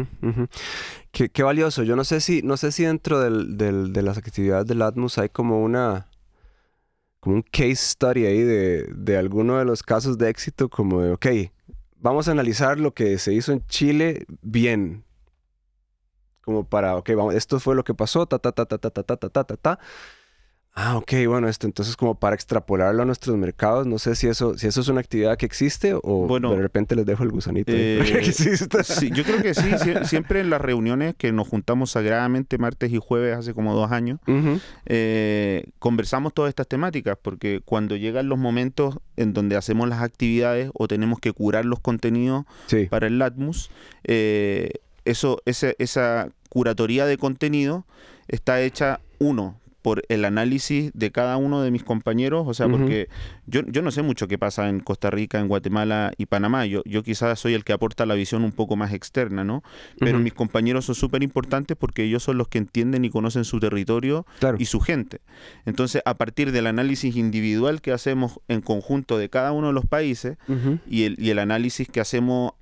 Qué, qué valioso. Yo no sé si, no sé si dentro del, del- de las actividades del Atmos hay como una como un case study ahí de, de alguno de los casos de éxito, como de, ok, vamos a analizar lo que se hizo en Chile bien. Como para, ok, vamos, esto fue lo que pasó, ta, ta, ta, ta, ta, ta, ta, ta, ta, ta, ta. Ah, ok, bueno, esto entonces como para extrapolarlo a nuestros mercados, no sé si eso, si eso es una actividad que existe o Bueno, de repente les dejo el gusanito. eh, porque existe. Sí, yo creo que sí, *laughs* sie- siempre en las reuniones que nos juntamos sagradamente martes y jueves hace como dos años, eh, conversamos todas estas temáticas, porque cuando llegan los momentos en donde hacemos las actividades o tenemos que curar los contenidos Sí. para el Latmus, eh, eso, ese- esa curatoría de contenido está hecha, uno, por el análisis de cada uno de mis compañeros, o sea, porque yo, yo no sé mucho qué pasa en Costa Rica, en Guatemala y Panamá, yo, yo quizás soy el que aporta la visión un poco más externa, ¿no? Pero mis compañeros son súper importantes porque ellos son los que entienden y conocen su territorio Claro. y su gente. Entonces, a partir del análisis individual que hacemos en conjunto de cada uno de los países, y el, y el análisis que hacemos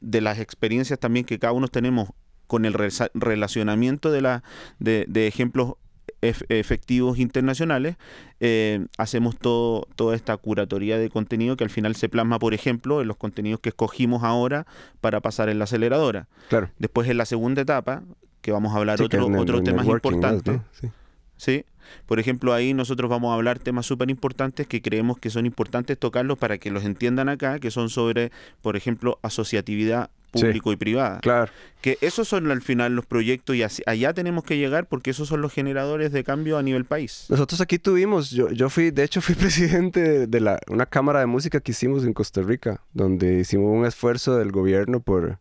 de las experiencias también que cada uno tenemos con el relacionamiento de, la, de, de ejemplos efectivos internacionales, eh, hacemos todo, toda esta curatoría de contenido que al final se plasma, por ejemplo, en los contenidos que escogimos ahora para pasar en la aceleradora. Claro. Después en la segunda etapa, que vamos a hablar Sí, otro, ne- otros temas networking más, importantes. ¿no? Sí. ¿sí? Por ejemplo, ahí nosotros vamos a hablar temas súper importantes que creemos que son importantes tocarlos para que los entiendan acá, que son sobre, por ejemplo, asociatividad Sí. público y privada. Claro. Que esos son al final los proyectos y así- allá tenemos que llegar porque esos son los generadores de cambio a nivel país. Nosotros aquí tuvimos, yo, yo fui, de hecho fui *laughs* presidente de, la, una cámara de música que hicimos en Costa Rica, donde hicimos un esfuerzo del gobierno por,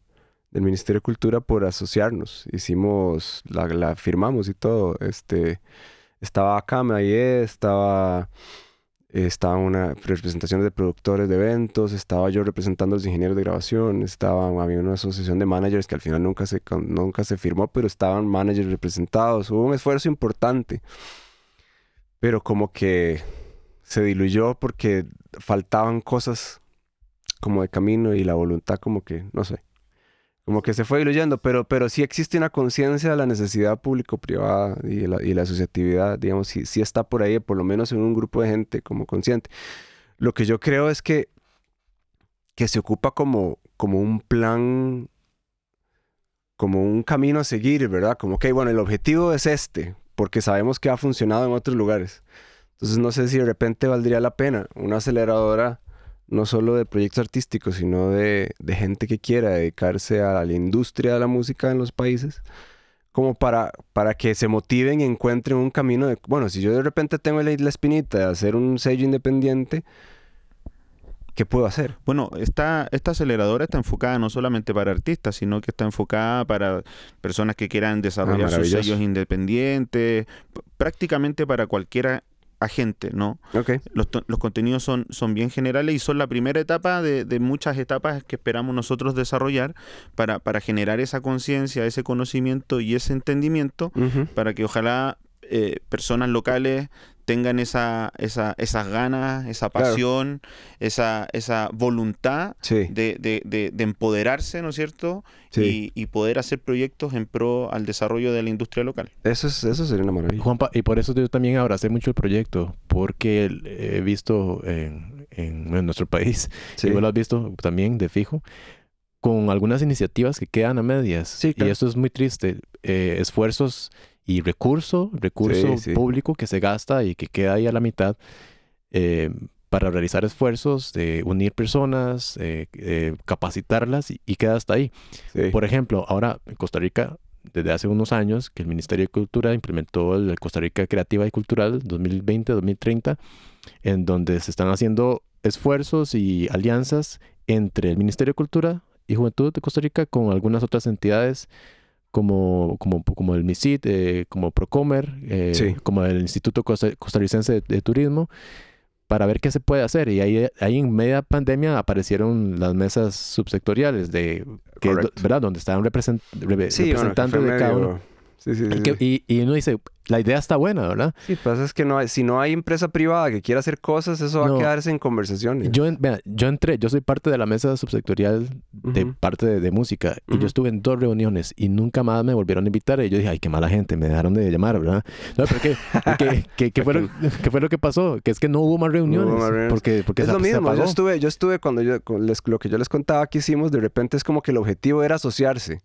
del Ministerio de Cultura por asociarnos. Hicimos, la, la firmamos y todo. Este, estaba Akame ahí, estaba, estaba una representación de productores de eventos, estaba yo representando a los ingenieros de grabación, estaba, había una asociación de managers que al final nunca se, nunca se firmó, pero estaban managers representados. Hubo un esfuerzo importante pero como que se diluyó porque faltaban cosas como de camino y la voluntad como que, no sé, como que se fue diluyendo, pero, pero sí existe una conciencia de la necesidad público-privada y la, y la asociatividad, digamos, sí, sí está por ahí, por lo menos en un grupo de gente como consciente. Lo que yo creo es que, que se ocupa como, como un plan, como un camino a seguir, ¿verdad? Como que, bueno, el objetivo es este, porque sabemos que ha funcionado en otros lugares. Entonces no sé si de repente valdría la pena una aceleradora no solo de proyectos artísticos, sino de, de gente que quiera dedicarse a la industria de la música en los países, como para, para que se motiven y encuentren un camino de, bueno, si yo de repente tengo la, la espinita de hacer un sello independiente, ¿qué puedo hacer? Bueno, esta, esta aceleradora está enfocada no solamente para artistas, sino que está enfocada para personas que quieran desarrollar sus maravilloso. sellos independientes, prácticamente para cualquier agente, ¿no? Ok, Los, los contenidos son, son bien generales y son la primera etapa de, de muchas etapas que esperamos nosotros desarrollar para, para generar esa conciencia, ese conocimiento y ese entendimiento para que ojalá eh, personas locales tengan esa, esa, esas ganas, esa Claro. pasión, esa, esa voluntad sí, de, de- de- de empoderarse, ¿no es cierto? sí. Y, y poder hacer proyectos en pro al desarrollo de la industria local. Eso, es, eso sería una maravilla. Juanpa, y por eso yo también abracé mucho el proyecto, porque he visto en, en- en nuestro país, *laughs* Sí. y vos lo has visto también de fijo, con algunas iniciativas que quedan a medias. Sí, claro. Y eso es muy triste. Eh, esfuerzos y recurso, recurso Sí, sí. público que se gasta y que queda ahí a la mitad eh, para realizar esfuerzos de unir personas, eh, eh, capacitarlas y, y queda hasta ahí. Sí. Por ejemplo, ahora en Costa Rica, desde hace unos años, que el Ministerio de Cultura implementó el Costa Rica Creativa y Cultural 2020-2030, en donde se están haciendo esfuerzos y alianzas entre el Ministerio de Cultura y Juventud de Costa Rica con algunas otras entidades como, como, como el MISIT, eh, como Procomer, eh, Sí. como el Instituto Costa- Costarricense de, de Turismo, para ver qué se puede hacer. Y ahí, ahí en media pandemia aparecieron las mesas subsectoriales de que. ¿verdad? donde estaban represent- re- Sí, bueno, que representantes fue de cada uno. Sí, sí, sí, Y, que- y- y uno dice, la idea está buena, ¿verdad? Sí, pasa es que no hay, si no hay empresa privada que quiera hacer cosas, eso va No. a quedarse en conversaciones. Yo, en- vea, yo entré, yo soy parte de la mesa subsectorial de parte de, de música y yo estuve en dos reuniones y nunca más me volvieron a invitar y yo dije, ay, qué mala gente, me dejaron de llamar, ¿verdad? No, pero ¿qué, qué, *laughs* qué- qué fue lo, qué fue lo que pasó? Que es que no hubo más reuniones. más reuniones. Porque, porque es se- lo se mismo, yo estuve, yo estuve cuando yo, con les- lo que yo les contaba que hicimos, de repente es como que el objetivo era asociarse.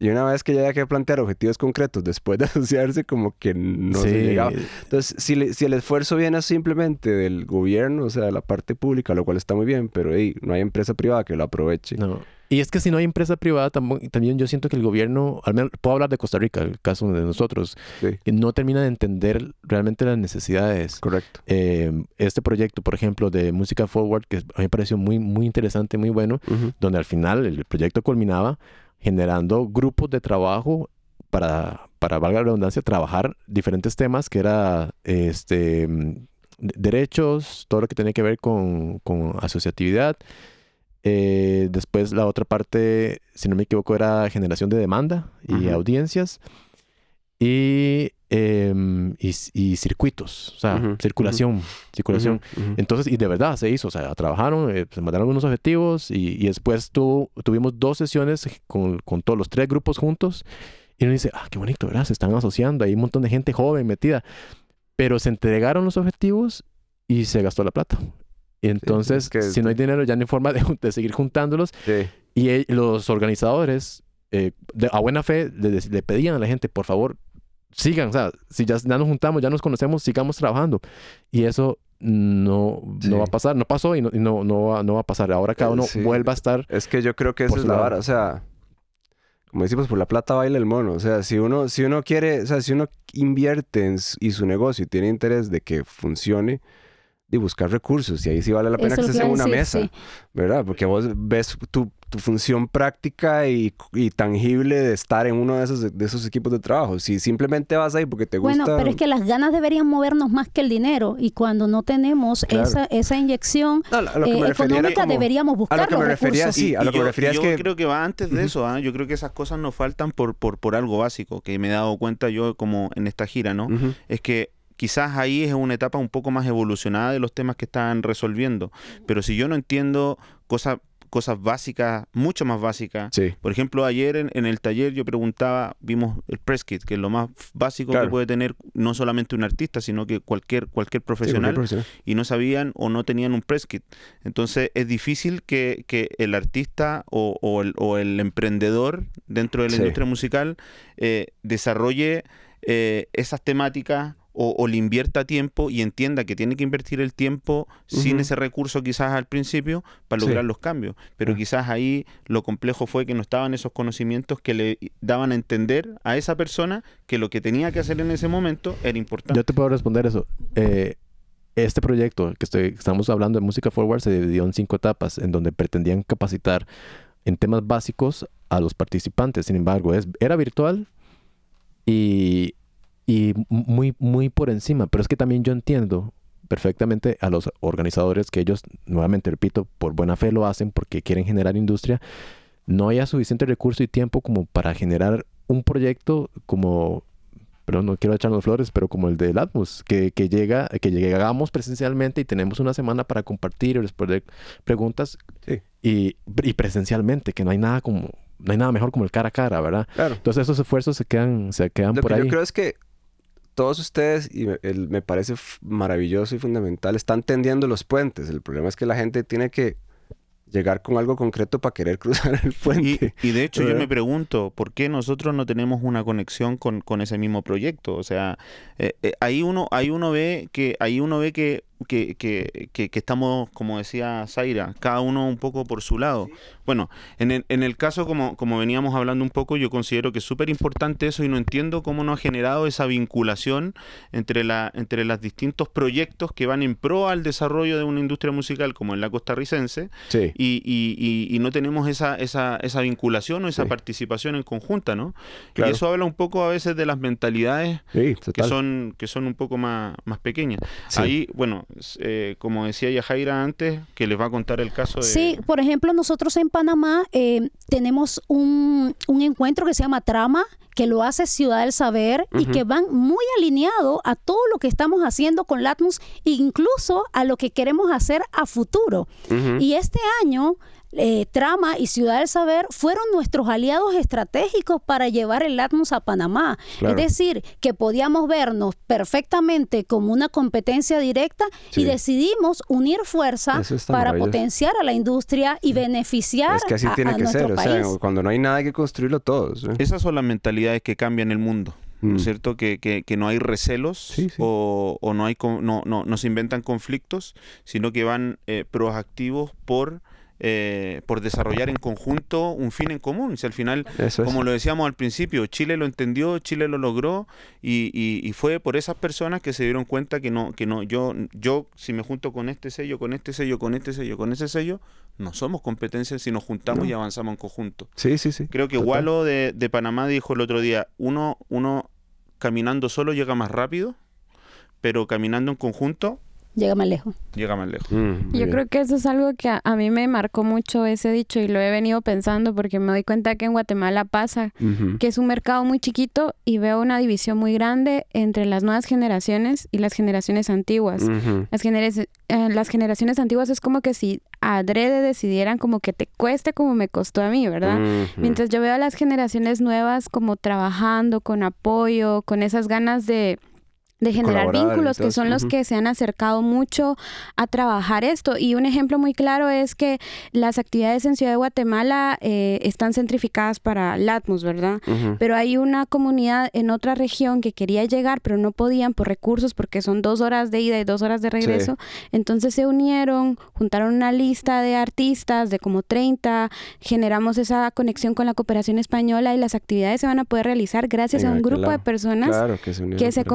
Y una vez que ya había que plantear objetivos concretos después de *laughs* asociarse, como que no se Sí, llegaba. Entonces, si, le- si el esfuerzo viene simplemente del gobierno, o sea, de la parte pública, lo cual está muy bien, pero hey, no hay empresa privada que lo aproveche. No. Y es que si no hay empresa privada, tambo- también yo siento que el gobierno, al menos puedo hablar de Costa Rica, el caso de nosotros, Sí. que no termina de entender realmente las necesidades. Correcto. Eh, este proyecto, por ejemplo, de Música Forward, que a mí me pareció muy, muy interesante, muy bueno, Ujú. donde al final el proyecto culminaba generando grupos de trabajo para, para valga la redundancia, trabajar diferentes temas que era este mm, de- derechos, todo lo que tenía que ver con, con asociatividad. Eh, después la otra parte, si no me equivoco, era generación de demanda y audiencias. Y em, y, y circuitos, o sea, Ujú, circulación, circulación. Ujú, ujú. Entonces, y de verdad se hizo, o sea, trabajaron, eh, se mandaron algunos objetivos y, y después tu- tuvimos dos sesiones con, con todos los tres grupos juntos y uno dice, ah, qué bonito, ¿verdad? Se están asociando, hay un montón de gente joven metida, pero se entregaron los objetivos y se gastó la plata. Y entonces, es que- si no hay dinero, ya no hay forma de, *laughs* de seguir juntándolos Sí. y e- los organizadores, eh, de- a buena fe, le, le pedían a la gente, por favor, sigan, o sea, si ya, ya nos juntamos, ya nos conocemos, sigamos trabajando. Y eso no, Sí. no va a pasar, no pasó y no, y no, no, va, no va a pasar. Ahora cada Eh, uno sí. vuelva a estar. Es que yo creo que esa es la vara. O sea, como decimos, por la plata baila el mono. O sea, si uno, si uno quiere, o sea, si uno invierte en y su negocio y tiene interés de que funcione, de buscar recursos. Y ahí sí vale la pena Eso que estés en una decir, mesa. sí. ¿Verdad? Porque vos ves tu, tu función práctica y, y tangible de estar en uno de esos, de esos equipos de trabajo. Si simplemente vas ahí porque te gusta... Bueno, pero es que las ganas deberían movernos más que el dinero y cuando no tenemos Claro. esa, esa inyección No, eh, refería económica como- deberíamos buscar a lo que me refería, recursos. sí, a lo que yo, me refería es yo que... creo que va antes de eso, ¿ah? yo creo que esas cosas nos faltan por, por, por algo básico, que me he dado cuenta yo como en esta gira, ¿no? Es que quizás ahí es una etapa un poco más evolucionada de los temas que están resolviendo, pero si yo no entiendo cosas cosas básicas, mucho más básicas, Sí. por ejemplo, ayer en, en el taller yo preguntaba, vimos el press kit, que es lo más básico Claro. que puede tener no solamente un artista, sino que cualquier, cualquier Sí, cualquier profesional, profesional. y no sabían o no tenían un press kit. Entonces es difícil que, que el artista o, o el, o el emprendedor dentro de la Sí. industria musical eh, desarrolle eh, esas temáticas o, o le invierta tiempo y entienda que tiene que invertir el tiempo sin ese recurso quizás al principio para Sí. lograr los cambios. Pero Ah. quizás ahí lo complejo fue que no estaban esos conocimientos que le daban a entender a esa persona que lo que tenía que hacer en ese momento era importante. Yo te puedo responder eso. Eh, este proyecto que estoy, estamos hablando de Música Forward se dividió en cinco etapas en donde pretendían capacitar en temas básicos a los participantes. Sin embargo, es, era virtual y, y muy, muy por encima. Pero es que también yo entiendo perfectamente a los organizadores que ellos, nuevamente repito, por buena fe lo hacen porque quieren generar industria. No haya suficiente recurso y tiempo como para generar un proyecto como pero no quiero echarnos flores, pero como el de Atmos, que, que llega, que llegamos presencialmente y tenemos una semana para compartir y responder preguntas Sí. y, y presencialmente, que no hay nada como, no hay nada mejor como el cara a cara, ¿verdad? Claro. Entonces esos esfuerzos se quedan, se quedan Lo por que ahí. yo creo es que todos ustedes, y me, el- me parece maravilloso y fundamental, están tendiendo los puentes. El problema es que la gente tiene que llegar con algo concreto para querer *laughs* cruzar el puente. y de hecho yo me pregunto, ¿por qué nosotros no tenemos una conexión con, con ese mismo proyecto? O sea, eh, eh, ahí uno, ahí uno ve que, ahí uno ve que, que, que, que- que estamos, como decía Zaira, cada uno un poco por su lado. Bueno, en el, en el caso, como, como veníamos hablando un poco, yo considero que es súper importante eso y no entiendo cómo no ha generado esa vinculación entre, la, entre los distintos proyectos que van en pro al desarrollo de una industria musical como en la costarricense Sí. y, y- y- y no tenemos esa, esa, esa vinculación o esa Sí. participación en conjunta, ¿no? Claro. Y eso habla un poco a veces de las mentalidades Sí, que son, que son un poco más, más pequeñas. Ahí, bueno, eh, como decía Yajaira antes, que les va a contar el caso de... Sí, por ejemplo, nosotros en Panamá eh, tenemos un, un encuentro que se llama Trama, que lo hace Ciudad del Saber y que van muy alineado a todo lo que estamos haciendo con Latmus, incluso a lo que queremos hacer a futuro. Y este año, eh, Trama y Ciudad del Saber fueron nuestros aliados estratégicos para llevar el Latmus a Panamá. Claro. Es decir, que podíamos vernos perfectamente como una competencia directa Sí. y decidimos unir fuerzas para potenciar a la industria y beneficiar Es que así a, tiene a que nuestro ser. O país. sea, cuando no hay nada hay que construirlo todos. ¿eh? Esas son las mentalidades que cambian el mundo. ¿no Mm. es cierto? Que, que- que no hay recelos Sí, sí. O, o no, hay, no, no, no se inventan conflictos, sino que van eh, proactivos por, eh, por desarrollar en conjunto un fin en común. Si al final, es. como lo decíamos al principio, Chile lo entendió, Chile lo logró y, y- y fue por esas personas que se dieron cuenta que no, que no, yo, yo si me junto con este sello, con este sello, con este sello, con ese sello, no somos competencias si nos juntamos No. y avanzamos en conjunto. Sí, sí, sí. Creo que Total. Walo de, de Panamá dijo el otro día, uno, uno caminando solo llega más rápido, pero caminando en conjunto Llega más lejos. Llega más lejos. Mm, Yo bien. creo que eso es algo que a, a mí me marcó mucho ese dicho y lo he venido pensando porque me doy cuenta que en Guatemala pasa que es un mercado muy chiquito y veo una división muy grande entre las nuevas generaciones y las generaciones antiguas. Las, genera- eh, las generaciones antiguas es como que si adrede decidieran como que te cueste como me costó a mí, ¿verdad? Mientras yo veo a las generaciones nuevas como trabajando, con apoyo, con esas ganas de, de generar vínculos, que son los que se han acercado mucho a trabajar esto. Y un ejemplo muy claro es que las actividades en Ciudad de Guatemala eh, están centrificadas para LATMUS, ¿verdad? Pero hay una comunidad en otra región que quería llegar, pero no podían por recursos, porque son dos horas de ida y dos horas de regreso. Entonces se unieron, juntaron una lista de artistas de como 30, generamos esa conexión con la cooperación española y las actividades se van a poder realizar gracias En a un grupo de personas Claro que se que se pero-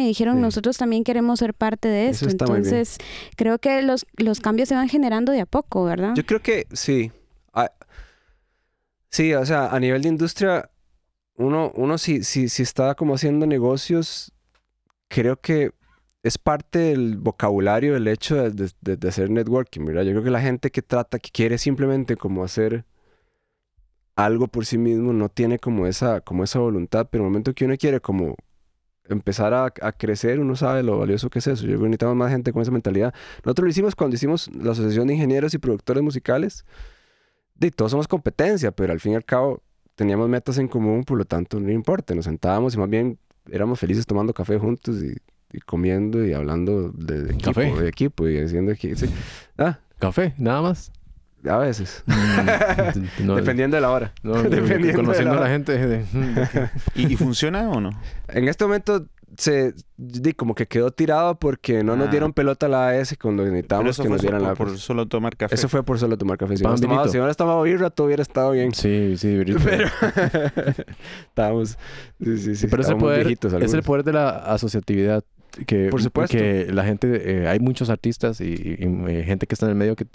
y dijeron Sí. nosotros también queremos ser parte de esto. Entonces creo que los, los cambios se van generando de a poco, ¿verdad? Yo creo que sí. Sí, o sea, a nivel de industria, uno, uno si, si, si está como haciendo negocios, creo que es parte del vocabulario el hecho de, de- de- de hacer networking, ¿verdad? Yo creo que la gente que trata, que quiere simplemente como hacer algo por sí mismo, no tiene como esa, como esa voluntad, pero en el momento que uno quiere como empezar a, a crecer, uno sabe lo valioso que es eso. Yo creo que necesitamos más gente con esa mentalidad. Nosotros lo hicimos cuando hicimos la Asociación de Ingenieros y Productores Musicales. De todos somos competencia, pero al fin y al cabo teníamos metas en común, por lo tanto no importa. Nos sentábamos y más bien éramos felices tomando café juntos y, y comiendo y hablando de, de equipo, ¿Café? de equipo y haciendo. Sí. Ah, Café, nada más. A veces. Mm, *laughs* no, Dependiendo de la hora. no, *laughs* dependiendo de conociendo la a la gente. de- *laughs* ¿Y, y funciona o no? En este momento se di, como que quedó tirado porque no nos Ah. dieron pelota a la AS cuando necesitábamos que nos dieran por, la por solo tomar café. Eso fue por solo tomar café. Si Pan, hubieras tomado, vinito. si hubieras tomado birra, todo hubiera estado bien. Sí, sí. Pero estábamos. Sí, sí, sí. Pero ese poder, viejitos es el poder de la asociatividad. Que, Por supuesto. Que la gente, eh, hay muchos artistas y, y- y, eh, gente que está en el medio que,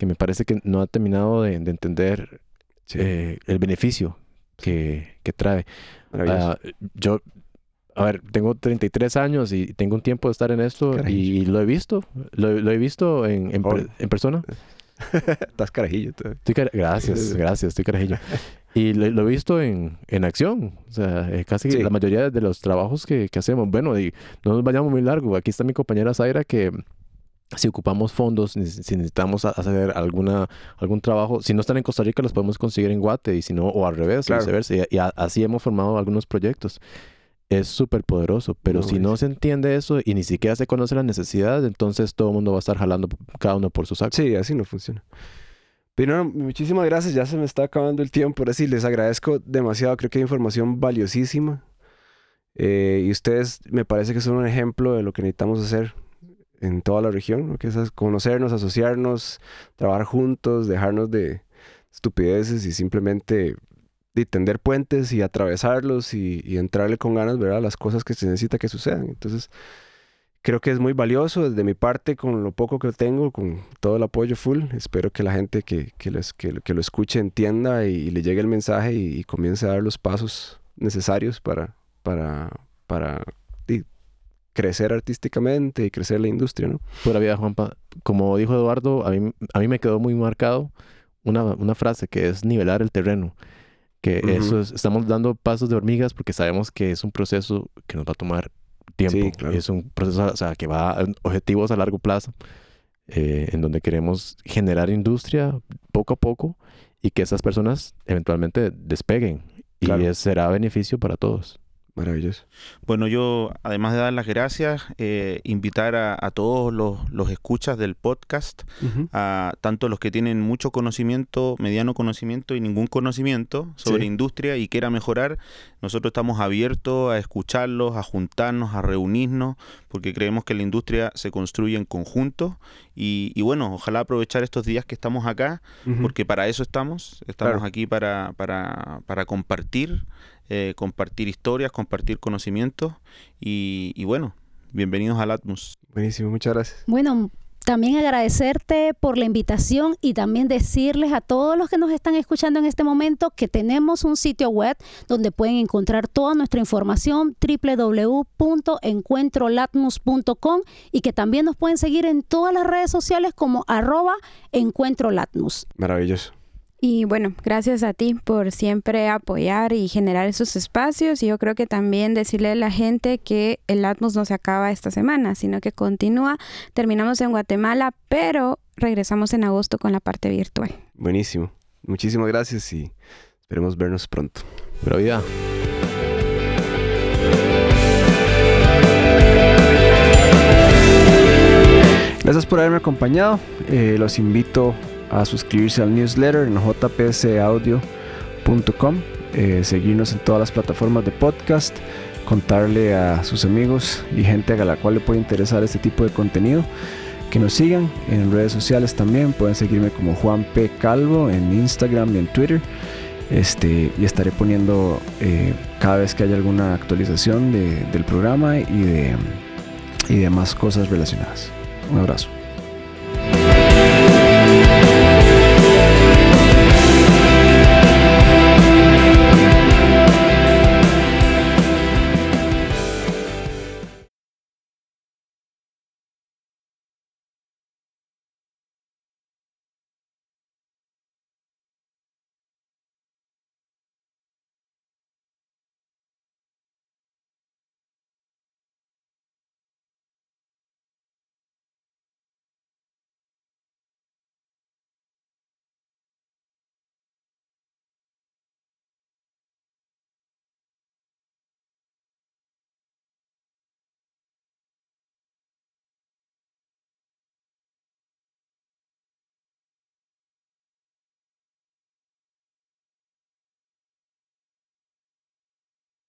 que me parece que no ha terminado de, de entender Sí, eh, el beneficio que, que trae. Ah, yo, a ver, tengo 33 años y tengo un tiempo de estar en esto Carajillo. y lo he visto. Lo, lo he visto en, en, persona. *laughs* Estás carajillo. Estoy gracias, *laughs* gracias, estoy carajillo. Y lo, lo he visto en, en acción. O sea, eh, casi Sí. la mayoría de los trabajos que, que hacemos. Bueno, y no nos vayamos muy largo. Aquí está mi compañera Zaira que si ocupamos fondos, si si necesitamos hacer alguna, algún trabajo, si no están en Costa Rica, los podemos conseguir en Guate y si no, o al revés, Claro. viceversa. Y, y a- así hemos formado algunos proyectos. Es súper poderoso, pero si no se entiende eso y ni siquiera se conoce la necesidad, entonces todo el mundo va a estar jalando cada uno por su saco. Sí, así no funciona. Pero muchísimas gracias. Ya se me está acabando el tiempo. Ahora sí, les agradezco demasiado. Creo que hay información valiosísima. Eh, y ustedes me parece que son un ejemplo de lo que necesitamos hacer en toda la región, que es conocernos, asociarnos, trabajar juntos, dejarnos de estupideces y simplemente de tender puentes y atravesarlos y, entrarle con ganas, ¿verdad? Las cosas que se necesita que sucedan. Entonces, creo que es muy valioso desde mi parte, con lo poco que tengo, con todo el apoyo full. Espero que la gente que, que, lo, es- que, que lo escuche entienda y, le llegue el mensaje y, y comience a dar los pasos necesarios para, para, para crecer artísticamente y crecer la industria, ¿no? Pura vida, Juanpa. Como dijo Eduardo, a mí, a mí me quedó muy marcado una, una frase que es nivelar el terreno. Que eso es, estamos dando pasos de hormigas porque sabemos que es un proceso que nos va a tomar tiempo. Sí, claro. Es un proceso, o sea, que va a objetivos a largo plazo, eh, en donde queremos generar industria poco a poco y que esas personas eventualmente despeguen. Y Claro. es- será beneficio para todos. Maravilloso. Bueno, yo, además de dar las gracias, eh, invitar a, a todos los, los escuchas del podcast, a tanto los que tienen mucho conocimiento, mediano conocimiento y ningún conocimiento sobre Sí. industria y quiera mejorar, nosotros estamos abiertos a escucharlos, a juntarnos, a reunirnos, porque creemos que la industria se construye en conjunto y, y bueno, ojalá aprovechar estos días que estamos acá, porque para eso estamos, estamos Claro. aquí para, para, para compartir, eh, compartir historias, compartir conocimientos y, y bueno, bienvenidos al Atmos. Buenísimo, muchas gracias. Bueno, también agradecerte por la invitación y también decirles a todos los que nos están escuchando en este momento que tenemos un sitio web donde pueden encontrar toda nuestra información www.encuentrolatmus.com y que también nos pueden seguir en todas las redes sociales como arroba encuentrolatmus. Maravilloso. Y bueno, gracias a ti por siempre apoyar y generar esos espacios. Y yo creo que también decirle a la gente que el Atmos no se acaba esta semana, sino que continúa. Terminamos en Guatemala, pero regresamos en agosto con la parte virtual. Buenísimo. Muchísimas gracias y esperemos vernos pronto. Buena Gracias por haberme acompañado. Eh, los invito a suscribirse al newsletter en jpsaudio.com, eh, seguirnos en todas las plataformas de podcast, contarle a sus amigos y gente a la cual le puede interesar este tipo de contenido. Que nos sigan en redes sociales también. Pueden seguirme como Juan P. Calvo en Instagram y en Twitter. Este, y estaré poniendo eh, cada vez que haya alguna actualización del programa y de, y de más cosas relacionadas. Un abrazo.